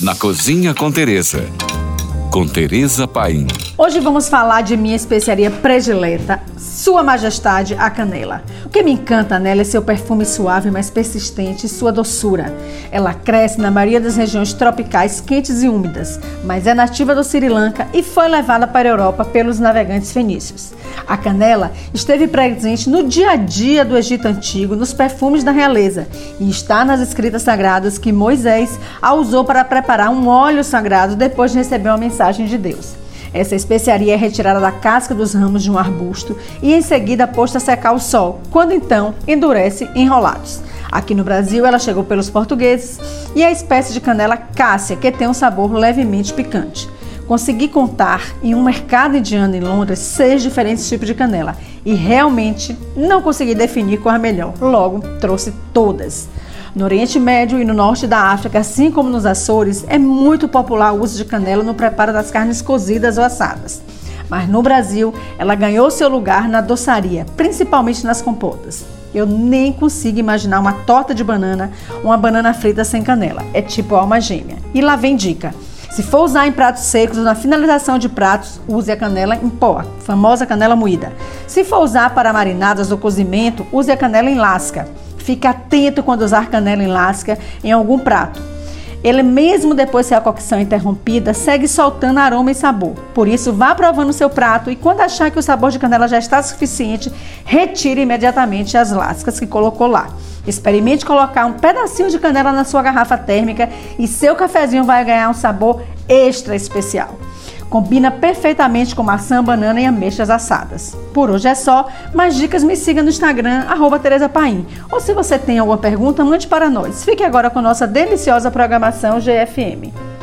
na Cozinha com Teresa. Com Teresa Paim. Hoje vamos falar de minha especiaria predileta, Sua Majestade a Canela. O que me encanta nela é seu perfume suave, mas persistente e sua doçura. Ela cresce na maioria das regiões tropicais quentes e úmidas, mas é nativa do Sri Lanka e foi levada para a Europa pelos navegantes fenícios. A canela esteve presente no dia a dia do Egito Antigo, nos perfumes da realeza, e está nas escritas sagradas que Moisés a usou para preparar um óleo sagrado depois de receber uma mensagem de Deus. Essa especiaria é retirada da casca dos ramos de um arbusto e em seguida posta a secar ao sol, quando então endurece enrolados. Aqui no Brasil ela chegou pelos portugueses e é a espécie de canela cássia, que tem um sabor levemente picante. Consegui contar em um mercado indiano em Londres seis diferentes tipos de canela e realmente não consegui definir qual é a melhor. Logo, trouxe todas. No Oriente Médio e no norte da África, assim como nos Açores, é muito popular o uso de canela no preparo das carnes cozidas ou assadas. Mas no Brasil, ela ganhou seu lugar na doçaria, principalmente nas compotas. Eu nem consigo imaginar uma torta de banana uma banana frita sem canela. É tipo alma gêmea. E lá vem dica. Se for usar em pratos secos ou na finalização de pratos, use a canela em pó, famosa canela moída. Se for usar para marinadas ou cozimento, use a canela em lasca. Fique atento quando usar canela em lasca em algum prato. Ele mesmo depois que a cocção é interrompida, segue soltando aroma e sabor. Por isso, vá provando seu prato e quando achar que o sabor de canela já está suficiente, retire imediatamente as lascas que colocou lá. Experimente colocar um pedacinho de canela na sua garrafa térmica e seu cafezinho vai ganhar um sabor extra especial. Combina perfeitamente com maçã, banana e ameixas assadas. Por hoje é só. Mais dicas me siga no Instagram, arroba Tereza Paim. Ou se você tem alguma pergunta, mande para nós. Fique agora com nossa deliciosa programação GFM.